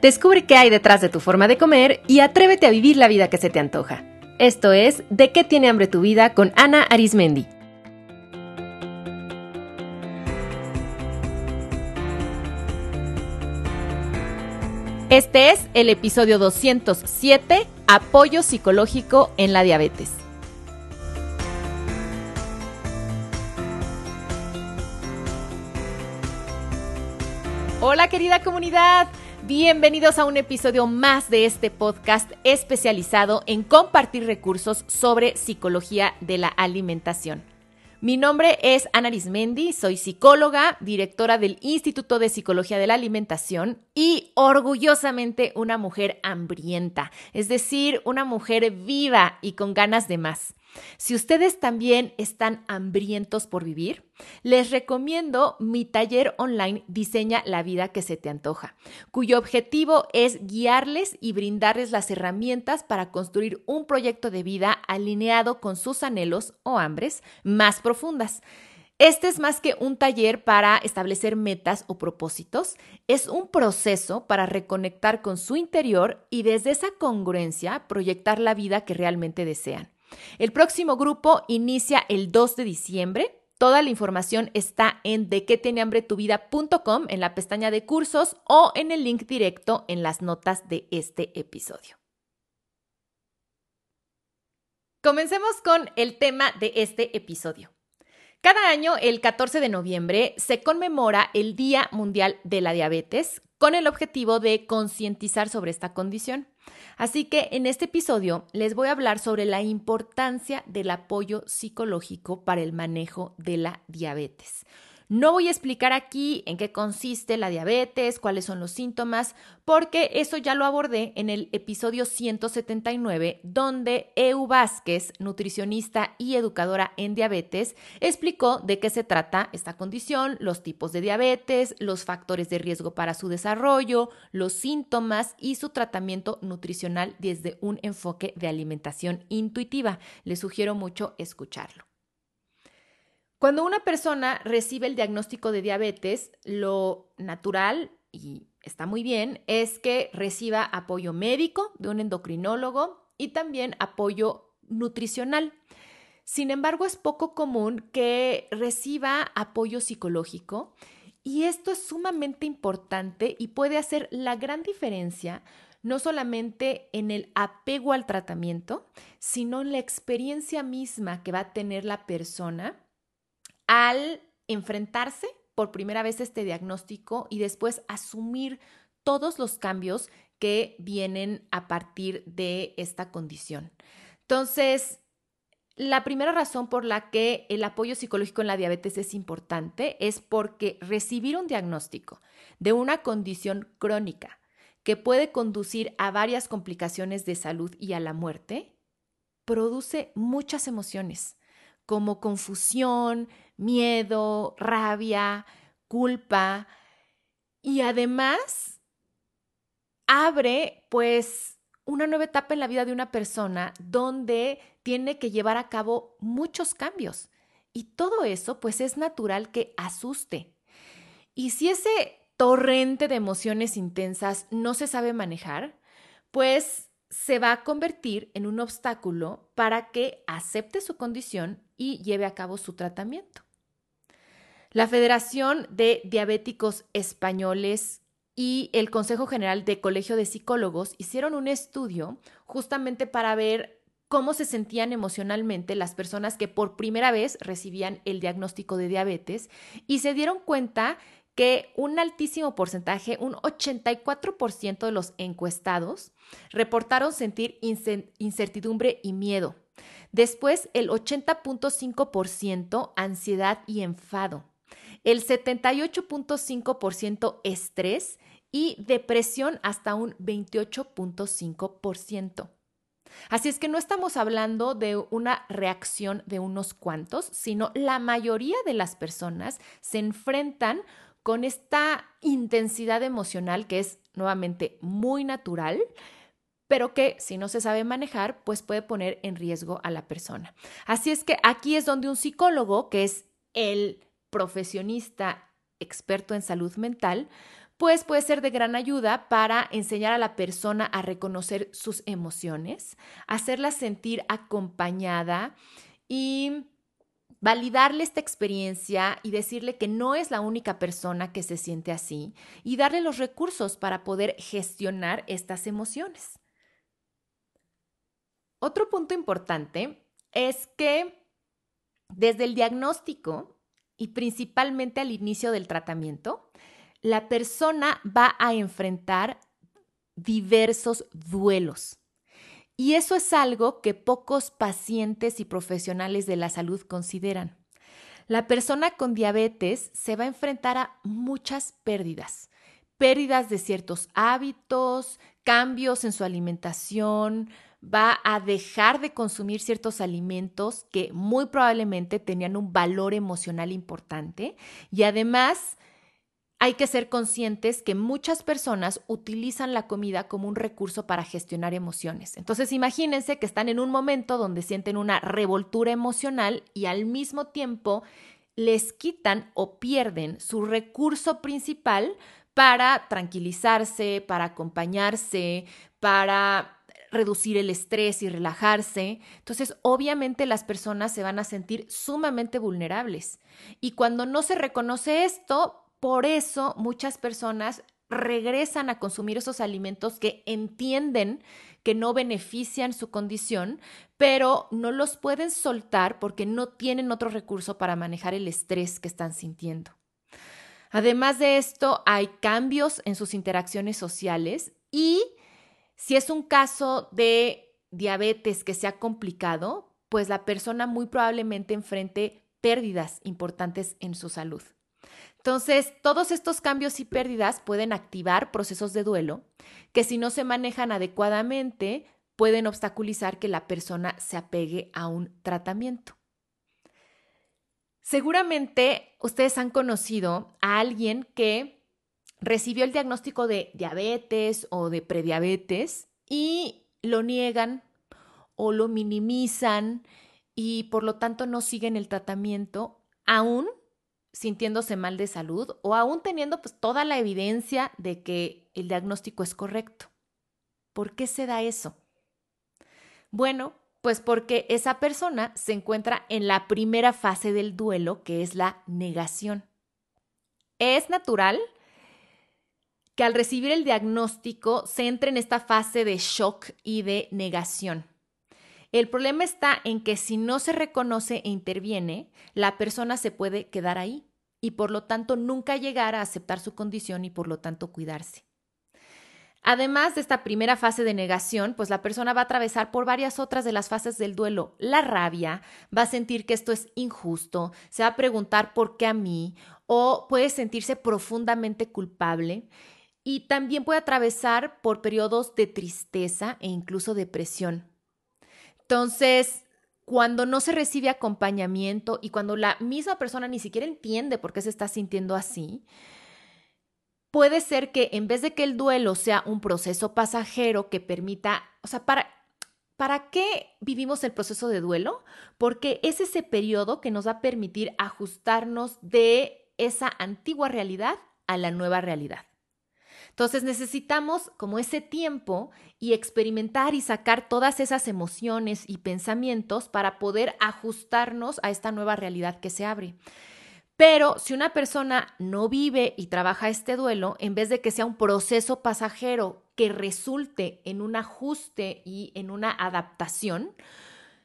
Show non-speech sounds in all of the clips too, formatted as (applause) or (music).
Descubre qué hay detrás de tu forma de comer y atrévete a vivir la vida que se te antoja. Esto es De qué tiene hambre tu vida con Ana Arismendi. Este es el episodio 207, Apoyo psicológico en la diabetes. Hola querida comunidad, Bienvenidos a un episodio más de este podcast especializado en compartir recursos sobre psicología de la alimentación. Mi nombre es Ana Arismendi, soy psicóloga, directora del Instituto de Psicología de la Alimentación y orgullosamente una mujer hambrienta, es decir, una mujer viva y con ganas de más. Si ustedes también están hambrientos por vivir, les recomiendo mi taller online Diseña la vida que se te antoja, cuyo objetivo es guiarles y brindarles las herramientas para construir un proyecto de vida alineado con sus anhelos o hambres más profundas. Este es más que un taller para establecer metas o propósitos, es un proceso para reconectar con su interior y desde esa congruencia proyectar la vida que realmente desean. El próximo grupo inicia el 2 de diciembre. Toda la información está en de qué tiene hambre tu vida.com en la pestaña de cursos o en el link directo en las notas de este episodio. Comencemos con el tema de este episodio. Cada año, el 14 de noviembre, se conmemora el Día Mundial de la Diabetes con el objetivo de concientizar sobre esta condición. Así que en este episodio les voy a hablar sobre la importancia del apoyo psicológico para el manejo de la diabetes. No voy a explicar aquí en qué consiste la diabetes, cuáles son los síntomas, porque eso ya lo abordé en el episodio 179, donde Eu Vázquez, nutricionista y educadora en diabetes, explicó de qué se trata esta condición, los tipos de diabetes, los factores de riesgo para su desarrollo, los síntomas y su tratamiento nutricional desde un enfoque de alimentación intuitiva. Les sugiero mucho escucharlo. Cuando una persona recibe el diagnóstico de diabetes, lo natural, y está muy bien, es que reciba apoyo médico de un endocrinólogo y también apoyo nutricional. Sin embargo, es poco común que reciba apoyo psicológico y esto es sumamente importante y puede hacer la gran diferencia no solamente en el apego al tratamiento, sino en la experiencia misma que va a tener la persona al enfrentarse por primera vez este diagnóstico y después asumir todos los cambios que vienen a partir de esta condición. Entonces, la primera razón por la que el apoyo psicológico en la diabetes es importante es porque recibir un diagnóstico de una condición crónica que puede conducir a varias complicaciones de salud y a la muerte produce muchas emociones como confusión, miedo, rabia, culpa y además abre pues una nueva etapa en la vida de una persona donde tiene que llevar a cabo muchos cambios y todo eso pues es natural que asuste. Y si ese torrente de emociones intensas no se sabe manejar, pues se va a convertir en un obstáculo para que acepte su condición y lleve a cabo su tratamiento. La Federación de Diabéticos Españoles y el Consejo General de Colegio de Psicólogos hicieron un estudio justamente para ver cómo se sentían emocionalmente las personas que por primera vez recibían el diagnóstico de diabetes y se dieron cuenta que un altísimo porcentaje, un 84% de los encuestados, reportaron sentir incertidumbre y miedo Después, el 80.5% ansiedad y enfado. El 78.5% estrés y depresión hasta un 28.5%. Así es que no estamos hablando de una reacción de unos cuantos, sino la mayoría de las personas se enfrentan con esta intensidad emocional que es nuevamente muy natural pero que si no se sabe manejar, pues puede poner en riesgo a la persona. Así es que aquí es donde un psicólogo, que es el profesionista experto en salud mental, pues puede ser de gran ayuda para enseñar a la persona a reconocer sus emociones, hacerla sentir acompañada y validarle esta experiencia y decirle que no es la única persona que se siente así y darle los recursos para poder gestionar estas emociones. Otro punto importante es que desde el diagnóstico y principalmente al inicio del tratamiento, la persona va a enfrentar diversos duelos. Y eso es algo que pocos pacientes y profesionales de la salud consideran. La persona con diabetes se va a enfrentar a muchas pérdidas. Pérdidas de ciertos hábitos, cambios en su alimentación, va a dejar de consumir ciertos alimentos que muy probablemente tenían un valor emocional importante y además hay que ser conscientes que muchas personas utilizan la comida como un recurso para gestionar emociones. Entonces imagínense que están en un momento donde sienten una revoltura emocional y al mismo tiempo les quitan o pierden su recurso principal para tranquilizarse, para acompañarse, para reducir el estrés y relajarse. Entonces, obviamente las personas se van a sentir sumamente vulnerables. Y cuando no se reconoce esto, por eso muchas personas regresan a consumir esos alimentos que entienden que no benefician su condición, pero no los pueden soltar porque no tienen otro recurso para manejar el estrés que están sintiendo. Además de esto, hay cambios en sus interacciones sociales y si es un caso de diabetes que sea complicado, pues la persona muy probablemente enfrente pérdidas importantes en su salud. Entonces, todos estos cambios y pérdidas pueden activar procesos de duelo que si no se manejan adecuadamente pueden obstaculizar que la persona se apegue a un tratamiento. Seguramente ustedes han conocido a alguien que recibió el diagnóstico de diabetes o de prediabetes y lo niegan o lo minimizan y por lo tanto no siguen el tratamiento aún sintiéndose mal de salud o aún teniendo pues, toda la evidencia de que el diagnóstico es correcto. ¿Por qué se da eso? Bueno, pues porque esa persona se encuentra en la primera fase del duelo, que es la negación. Es natural que al recibir el diagnóstico se entre en esta fase de shock y de negación. El problema está en que si no se reconoce e interviene, la persona se puede quedar ahí y por lo tanto nunca llegar a aceptar su condición y por lo tanto cuidarse. Además de esta primera fase de negación, pues la persona va a atravesar por varias otras de las fases del duelo. La rabia, va a sentir que esto es injusto, se va a preguntar por qué a mí o puede sentirse profundamente culpable y también puede atravesar por periodos de tristeza e incluso depresión. Entonces, cuando no se recibe acompañamiento y cuando la misma persona ni siquiera entiende por qué se está sintiendo así, puede ser que en vez de que el duelo sea un proceso pasajero que permita, o sea, para, ¿para qué vivimos el proceso de duelo? Porque es ese periodo que nos va a permitir ajustarnos de esa antigua realidad a la nueva realidad. Entonces necesitamos como ese tiempo y experimentar y sacar todas esas emociones y pensamientos para poder ajustarnos a esta nueva realidad que se abre. Pero si una persona no vive y trabaja este duelo, en vez de que sea un proceso pasajero que resulte en un ajuste y en una adaptación,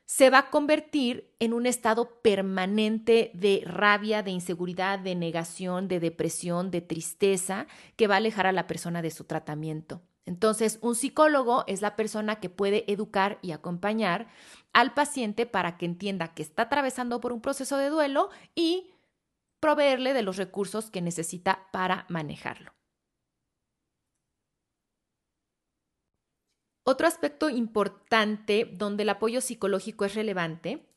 se va a convertir en un estado permanente de rabia, de inseguridad, de negación, de depresión, de tristeza, que va a alejar a la persona de su tratamiento. Entonces, un psicólogo es la persona que puede educar y acompañar al paciente para que entienda que está atravesando por un proceso de duelo y proveerle de los recursos que necesita para manejarlo. Otro aspecto importante donde el apoyo psicológico es relevante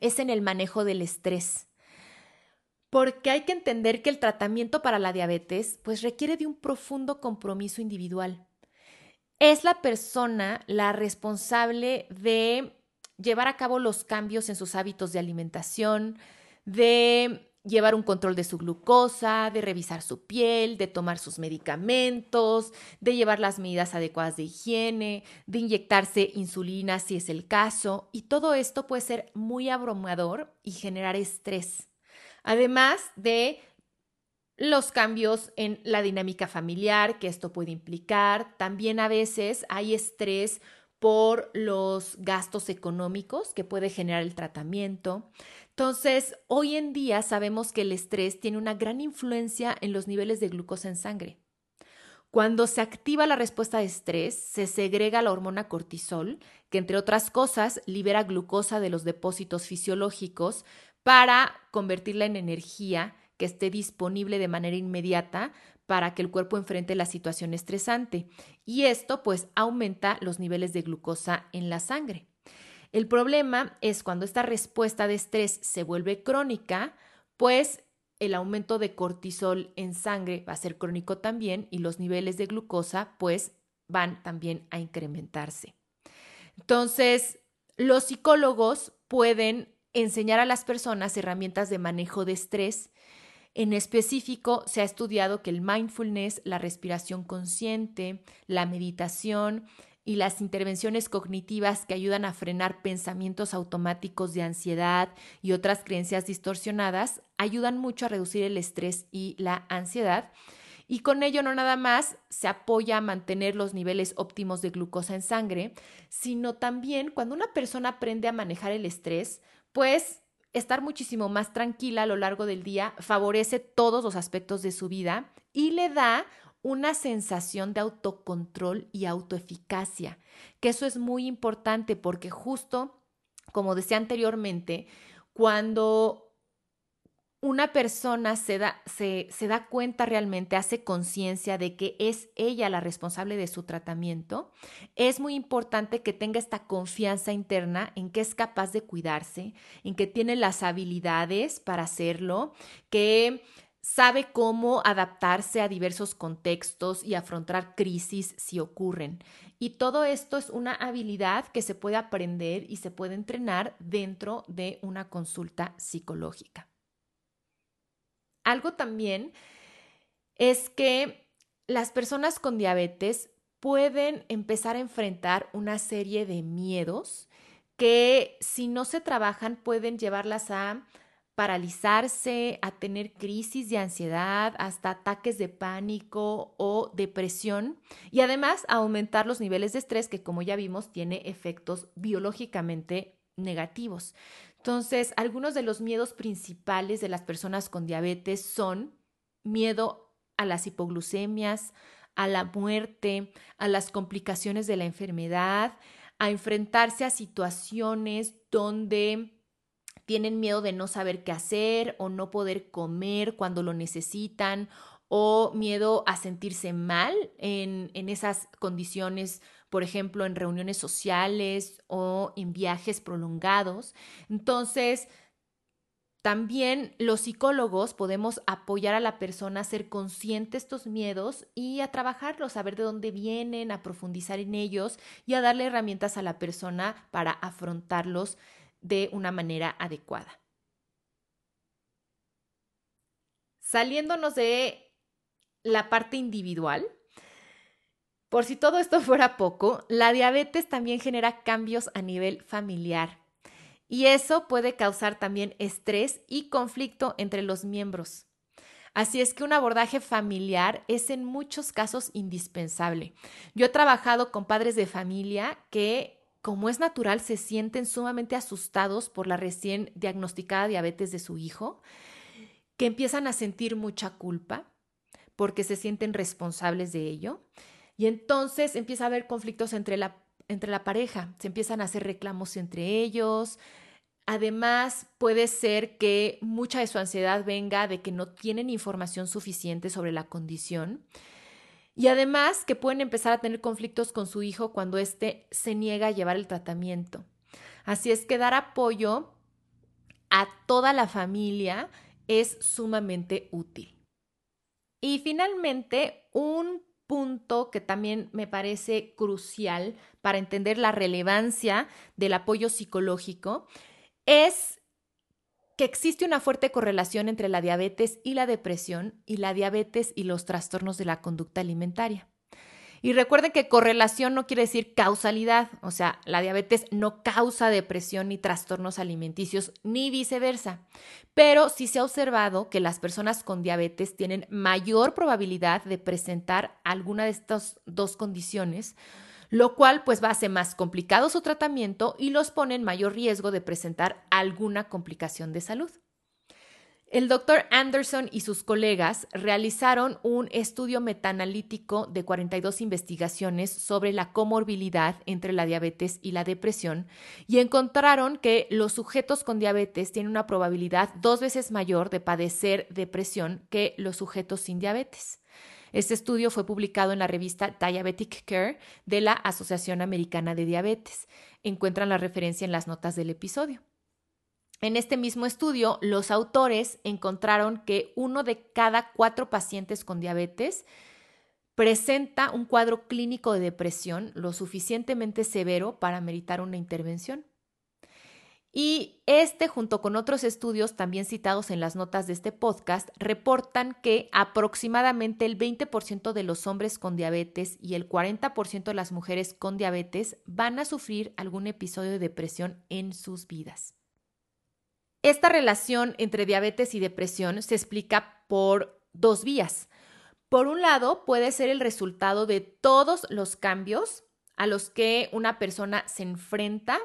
es en el manejo del estrés. Porque hay que entender que el tratamiento para la diabetes pues requiere de un profundo compromiso individual. Es la persona la responsable de llevar a cabo los cambios en sus hábitos de alimentación, de llevar un control de su glucosa, de revisar su piel, de tomar sus medicamentos, de llevar las medidas adecuadas de higiene, de inyectarse insulina si es el caso, y todo esto puede ser muy abrumador y generar estrés. Además de los cambios en la dinámica familiar que esto puede implicar, también a veces hay estrés por los gastos económicos que puede generar el tratamiento. Entonces, hoy en día sabemos que el estrés tiene una gran influencia en los niveles de glucosa en sangre. Cuando se activa la respuesta de estrés, se segrega la hormona cortisol, que entre otras cosas libera glucosa de los depósitos fisiológicos para convertirla en energía que esté disponible de manera inmediata para que el cuerpo enfrente la situación estresante. Y esto pues aumenta los niveles de glucosa en la sangre. El problema es cuando esta respuesta de estrés se vuelve crónica, pues el aumento de cortisol en sangre va a ser crónico también y los niveles de glucosa pues van también a incrementarse. Entonces, los psicólogos pueden enseñar a las personas herramientas de manejo de estrés. En específico, se ha estudiado que el mindfulness, la respiración consciente, la meditación y las intervenciones cognitivas que ayudan a frenar pensamientos automáticos de ansiedad y otras creencias distorsionadas ayudan mucho a reducir el estrés y la ansiedad. Y con ello no nada más se apoya a mantener los niveles óptimos de glucosa en sangre, sino también cuando una persona aprende a manejar el estrés, pues estar muchísimo más tranquila a lo largo del día favorece todos los aspectos de su vida y le da una sensación de autocontrol y autoeficacia, que eso es muy importante porque justo, como decía anteriormente, cuando una persona se da, se, se da cuenta realmente, hace conciencia de que es ella la responsable de su tratamiento, es muy importante que tenga esta confianza interna en que es capaz de cuidarse, en que tiene las habilidades para hacerlo, que sabe cómo adaptarse a diversos contextos y afrontar crisis si ocurren. Y todo esto es una habilidad que se puede aprender y se puede entrenar dentro de una consulta psicológica. Algo también es que las personas con diabetes pueden empezar a enfrentar una serie de miedos que si no se trabajan pueden llevarlas a paralizarse, a tener crisis de ansiedad, hasta ataques de pánico o depresión y además aumentar los niveles de estrés que como ya vimos tiene efectos biológicamente negativos. Entonces, algunos de los miedos principales de las personas con diabetes son miedo a las hipoglucemias, a la muerte, a las complicaciones de la enfermedad, a enfrentarse a situaciones donde tienen miedo de no saber qué hacer o no poder comer cuando lo necesitan o miedo a sentirse mal en, en esas condiciones, por ejemplo, en reuniones sociales o en viajes prolongados. Entonces, también los psicólogos podemos apoyar a la persona a ser consciente de estos miedos y a trabajarlos, a ver de dónde vienen, a profundizar en ellos y a darle herramientas a la persona para afrontarlos de una manera adecuada. Saliéndonos de la parte individual, por si todo esto (laughs) fuera poco, la diabetes también genera cambios a nivel familiar y eso puede causar también estrés y conflicto entre los miembros. Así es que un abordaje familiar es en muchos casos indispensable. Yo he trabajado con padres de familia que como es natural, se sienten sumamente asustados por la recién diagnosticada diabetes de su hijo, que empiezan a sentir mucha culpa porque se sienten responsables de ello. Y entonces empieza a haber conflictos entre la, entre la pareja, se empiezan a hacer reclamos entre ellos. Además, puede ser que mucha de su ansiedad venga de que no tienen información suficiente sobre la condición y además que pueden empezar a tener conflictos con su hijo cuando éste se niega a llevar el tratamiento. Así es que dar apoyo a toda la familia es sumamente útil. Y finalmente, un punto que también me parece crucial para entender la relevancia del apoyo psicológico es que existe una fuerte correlación entre la diabetes y la depresión y la diabetes y los trastornos de la conducta alimentaria. Y recuerden que correlación no quiere decir causalidad, o sea, la diabetes no causa depresión ni trastornos alimenticios, ni viceversa. Pero sí se ha observado que las personas con diabetes tienen mayor probabilidad de presentar alguna de estas dos condiciones, lo cual pues va a hacer más complicado su tratamiento y los pone en mayor riesgo de presentar alguna complicación de salud. El doctor Anderson y sus colegas realizaron un estudio metaanalítico de 42 investigaciones sobre la comorbilidad entre la diabetes y la depresión y encontraron que los sujetos con diabetes tienen una probabilidad dos veces mayor de padecer depresión que los sujetos sin diabetes. Este estudio fue publicado en la revista Diabetic Care de la Asociación Americana de Diabetes. Encuentran la referencia en las notas del episodio. En este mismo estudio, los autores encontraron que uno de cada cuatro pacientes con diabetes presenta un cuadro clínico de depresión lo suficientemente severo para meritar una intervención. Y este, junto con otros estudios también citados en las notas de este podcast, reportan que aproximadamente el 20% de los hombres con diabetes y el 40% de las mujeres con diabetes van a sufrir algún episodio de depresión en sus vidas. Esta relación entre diabetes y depresión se explica por dos vías. Por un lado, puede ser el resultado de todos los cambios a los que una persona se enfrenta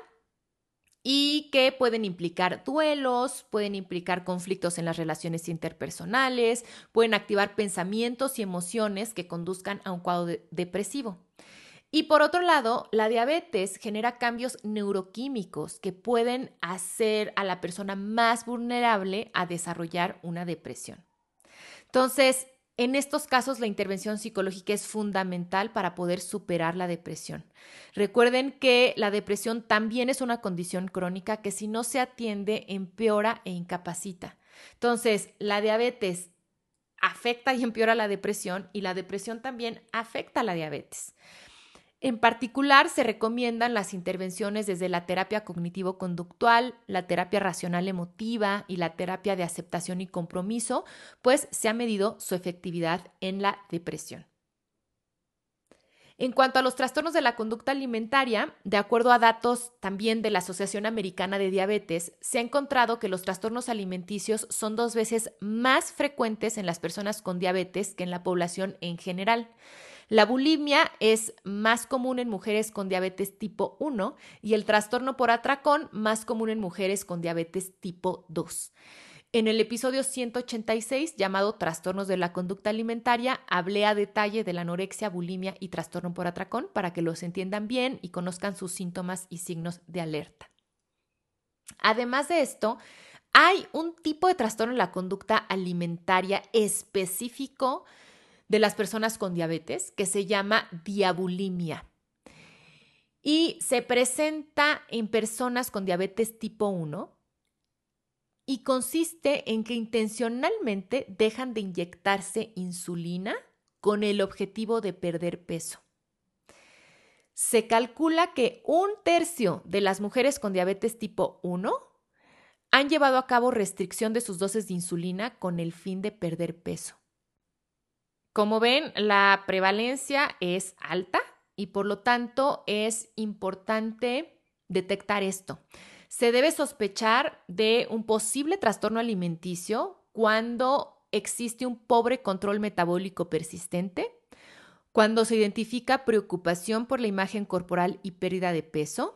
y que pueden implicar duelos, pueden implicar conflictos en las relaciones interpersonales, pueden activar pensamientos y emociones que conduzcan a un cuadro depresivo. Y por otro lado, la diabetes genera cambios neuroquímicos que pueden hacer a la persona más vulnerable a desarrollar una depresión. Entonces, en estos casos, la intervención psicológica es fundamental para poder superar la depresión. Recuerden que la depresión también es una condición crónica que si no se atiende empeora e incapacita. Entonces, la diabetes afecta y empeora la depresión y la depresión también afecta a la diabetes. En particular, se recomiendan las intervenciones desde la terapia cognitivo-conductual, la terapia racional emotiva y la terapia de aceptación y compromiso, pues se ha medido su efectividad en la depresión. En cuanto a los trastornos de la conducta alimentaria, de acuerdo a datos también de la Asociación Americana de Diabetes, se ha encontrado que los trastornos alimenticios son dos veces más frecuentes en las personas con diabetes que en la población en general. La bulimia es más común en mujeres con diabetes tipo 1 y el trastorno por atracón más común en mujeres con diabetes tipo 2. En el episodio 186, llamado Trastornos de la conducta alimentaria, hablé a detalle de la anorexia, bulimia y trastorno por atracón para que los entiendan bien y conozcan sus síntomas y signos de alerta. Además de esto, hay un tipo de trastorno en la conducta alimentaria específico de las personas con diabetes que se llama diabulimia y se presenta en personas con diabetes tipo 1 y consiste en que intencionalmente dejan de inyectarse insulina con el objetivo de perder peso. Se calcula que un tercio de las mujeres con diabetes tipo 1 han llevado a cabo restricción de sus dosis de insulina con el fin de perder peso. Como ven, la prevalencia es alta y por lo tanto es importante detectar esto. Se debe sospechar de un posible trastorno alimenticio cuando existe un pobre control metabólico persistente, cuando se identifica preocupación por la imagen corporal y pérdida de peso,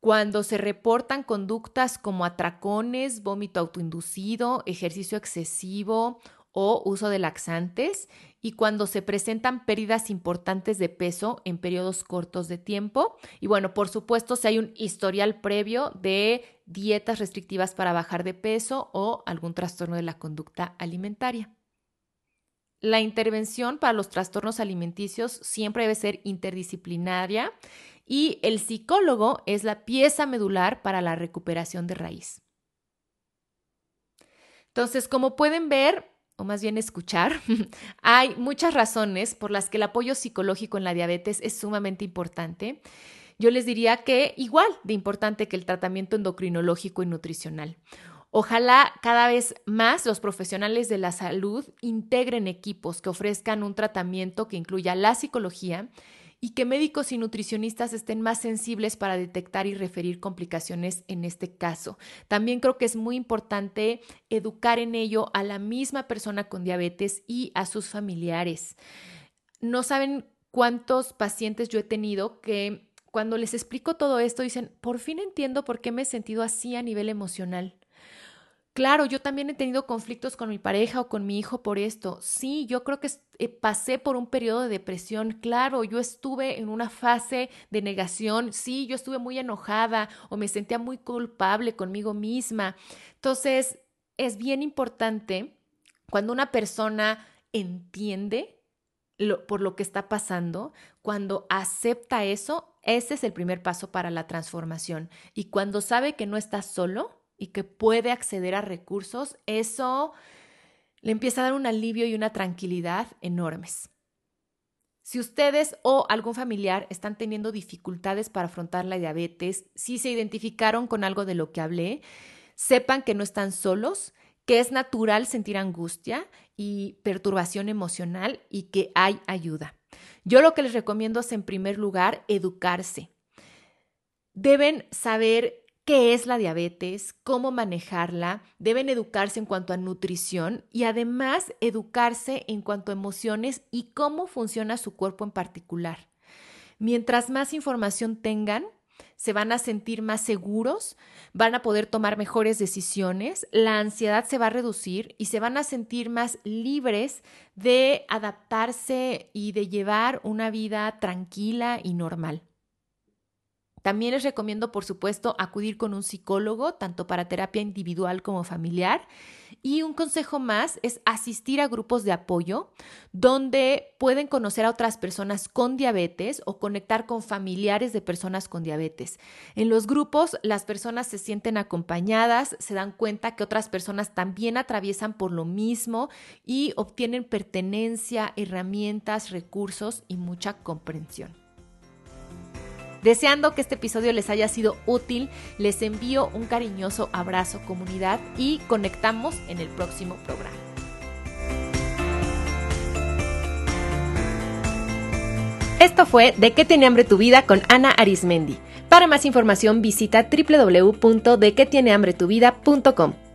cuando se reportan conductas como atracones, vómito autoinducido, ejercicio excesivo o uso de laxantes y cuando se presentan pérdidas importantes de peso en periodos cortos de tiempo. Y bueno, por supuesto, si hay un historial previo de dietas restrictivas para bajar de peso o algún trastorno de la conducta alimentaria. La intervención para los trastornos alimenticios siempre debe ser interdisciplinaria y el psicólogo es la pieza medular para la recuperación de raíz. Entonces, como pueden ver, o más bien escuchar, (laughs) hay muchas razones por las que el apoyo psicológico en la diabetes es sumamente importante. Yo les diría que igual de importante que el tratamiento endocrinológico y nutricional. Ojalá cada vez más los profesionales de la salud integren equipos que ofrezcan un tratamiento que incluya la psicología y que médicos y nutricionistas estén más sensibles para detectar y referir complicaciones en este caso. También creo que es muy importante educar en ello a la misma persona con diabetes y a sus familiares. No saben cuántos pacientes yo he tenido que cuando les explico todo esto dicen, por fin entiendo por qué me he sentido así a nivel emocional. Claro, yo también he tenido conflictos con mi pareja o con mi hijo por esto. Sí, yo creo que eh, pasé por un periodo de depresión. Claro, yo estuve en una fase de negación. Sí, yo estuve muy enojada o me sentía muy culpable conmigo misma. Entonces, es bien importante cuando una persona entiende por lo que está pasando, cuando acepta eso, ese es el primer paso para la transformación. Y cuando sabe que no está solo, y que puede acceder a recursos, eso le empieza a dar un alivio y una tranquilidad enormes. Si ustedes o algún familiar están teniendo dificultades para afrontar la diabetes, si se identificaron con algo de lo que hablé, sepan que no están solos, que es natural sentir angustia y perturbación emocional y que hay ayuda. Yo lo que les recomiendo es en primer lugar educarse. Deben saber qué es la diabetes, cómo manejarla, deben educarse en cuanto a nutrición y además educarse en cuanto a emociones y cómo funciona su cuerpo en particular. Mientras más información tengan, se van a sentir más seguros, van a poder tomar mejores decisiones, la ansiedad se va a reducir y se van a sentir más libres de adaptarse y de llevar una vida tranquila y normal. También les recomiendo, por supuesto, acudir con un psicólogo, tanto para terapia individual como familiar. Y un consejo más es asistir a grupos de apoyo donde pueden conocer a otras personas con diabetes o conectar con familiares de personas con diabetes. En los grupos las personas se sienten acompañadas, se dan cuenta que otras personas también atraviesan por lo mismo y obtienen pertenencia, herramientas, recursos y mucha comprensión. Deseando que este episodio les haya sido útil, les envío un cariñoso abrazo comunidad y conectamos en el próximo programa. Esto fue De qué tiene hambre tu vida con Ana Arismendi. Para más información visita www.dequetienehambretuvida.com.